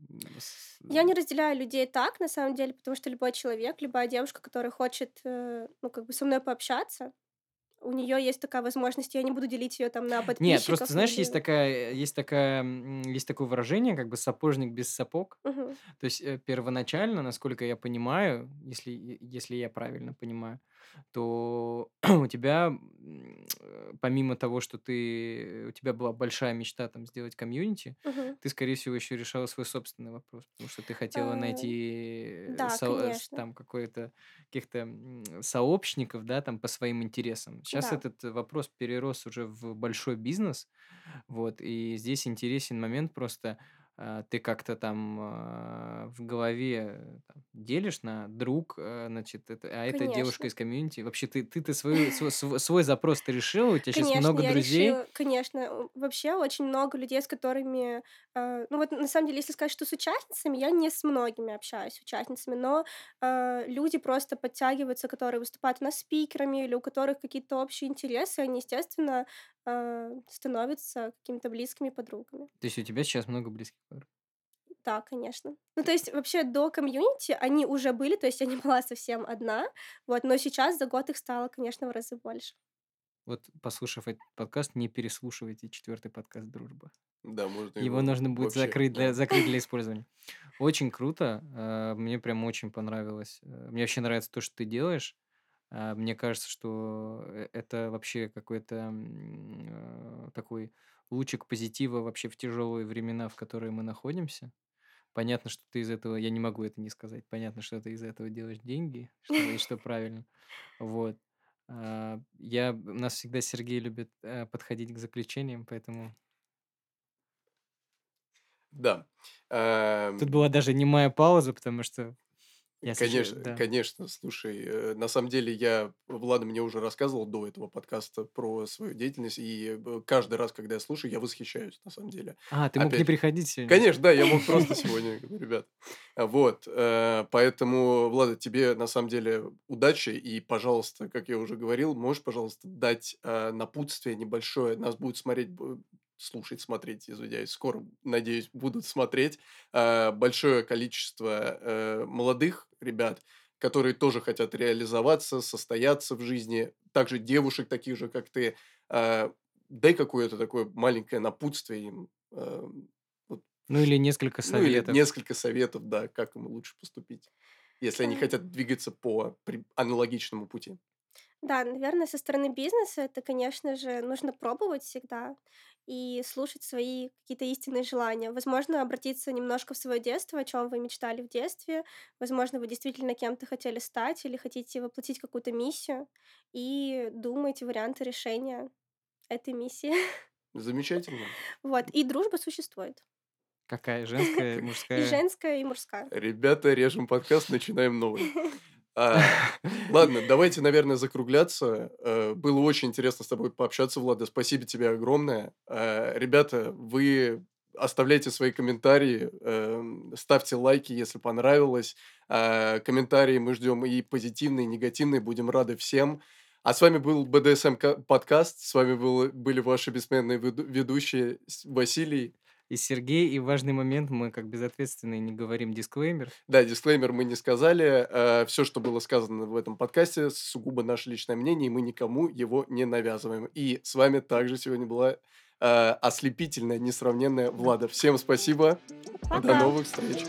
Я не разделяю людей так, на самом деле, потому что любой человек, любая девушка, которая хочет, э, ну, как бы со мной пообщаться, у нее есть такая возможность, я не буду делить ее там на Нет, подписчиков. просто знаешь, есть такая, есть такая, есть такое выражение, как бы сапожник без сапог. Мгм. То есть э, первоначально, насколько я понимаю, если, если я правильно понимаю, то у тебя, э, помимо того, что ты, у тебя была большая мечта там сделать комьюнити, Мгм. ты, скорее всего, еще решала свой собственный вопрос, потому что ты хотела А, найти э, да, со- э, там какое-то каких-то сообщников, да, там по своим интересам. Сейчас Да. этот вопрос перерос уже в большой бизнес, вот, и здесь интересен момент просто, ты как-то там а, в голове э, там, делишь на друг, э, значит, это, а это девушка из комьюнити. Вообще ты, ты-то свою, свой, свой- свой запрос ты решила, у тебя сейчас Конечно, много я друзей. решила, конечно, э, вообще очень много людей, с которыми, э, ну вот на самом деле, если сказать, что с участницами, я не с многими общаюсь, участницами, но э, люди просто подтягиваются, которые выступают у нас спикерами или у которых какие-то общие интересы, они, естественно, э, становятся какими-то близкими подругами. То есть у тебя сейчас много близких подруг. Да, конечно. Ну, то есть, вообще, до комьюнити они уже были, то есть я не была совсем одна, вот, но сейчас за год их стало, конечно, в разы больше. Вот, послушав этот подкаст, не переслушивайте четвертый подкаст «Дружба». Да, можно Его его нужно будет вообще... закрыть для, да. закрыть для использования. Очень круто. э, Мне прям очень понравилось. Э, Мне вообще нравится то, что ты делаешь. А, Мне кажется, что э, это вообще какой-то такой лучик позитива вообще в тяжелые времена, в которые мы находимся. Понятно, что ты из этого, я не могу это не сказать, понятно, что ты из этого делаешь деньги, что, и что правильно. Вот. А, Я, у нас всегда Сергей любит э, подходить к заключениям, поэтому Да. Эм, тут была даже немая пауза, потому что я Конечно, да. конечно, слушай, э, на самом деле я, Влада мне уже рассказывал до этого подкаста про свою деятельность, и э, каждый раз, когда я слушаю, я восхищаюсь, на самом деле. А, ты мог не Опять, приходить сегодня? конечно, да, я мог просто сегодня, ребят. А, Вот, э, поэтому, Влада, тебе на самом деле удачи, и, пожалуйста, как я уже говорил, можешь, пожалуйста, дать напутствие небольшое, нас будет смотреть, слушать, смотреть, извиняюсь, скоро, надеюсь, будут смотреть большое количество молодых ребят, которые тоже хотят реализоваться, состояться в жизни, также девушек таких же, как ты. Э, дай какое-то такое маленькое напутствие им, э, вот, Ну или несколько ну или советов. несколько советов, да, как им лучше поступить, если они Ам, хотят двигаться по аналогичному пути. Да, наверное, со стороны бизнеса это, конечно же, нужно пробовать всегда и слушать свои какие-то истинные желания. Возможно, обратиться немножко в свое детство, о чем вы мечтали в детстве. Возможно, вы действительно кем-то хотели стать или хотите воплотить какую-то миссию и думаете варианты решения этой миссии. Замечательно. Вот. И дружба существует. Какая женская, И мужская? женская, и мужская. Ребята, режем подкаст, начинаем новый. А, ладно, давайте, наверное, закругляться. Э, Было очень интересно с тобой пообщаться, Влада. Спасибо тебе огромное. Э, Ребята, вы оставляйте свои комментарии, эм, ставьте лайки, если понравилось. Э, Комментарии мы ждем и позитивные, и негативные. Будем рады всем. А с вами был БДСМ ка- подкаст. С вами был- были ваши бессменные веду- ведущие Василий. И Сергей, и важный момент, мы как безответственные не говорим дисклеймер. Да, дисклеймер мы не сказали. Все, что было сказано в этом подкасте, сугубо наше личное мнение, и мы никому его не навязываем. И с вами также сегодня была э, ослепительная, несравненная Влада. Всем спасибо. До Пока. новых встреч.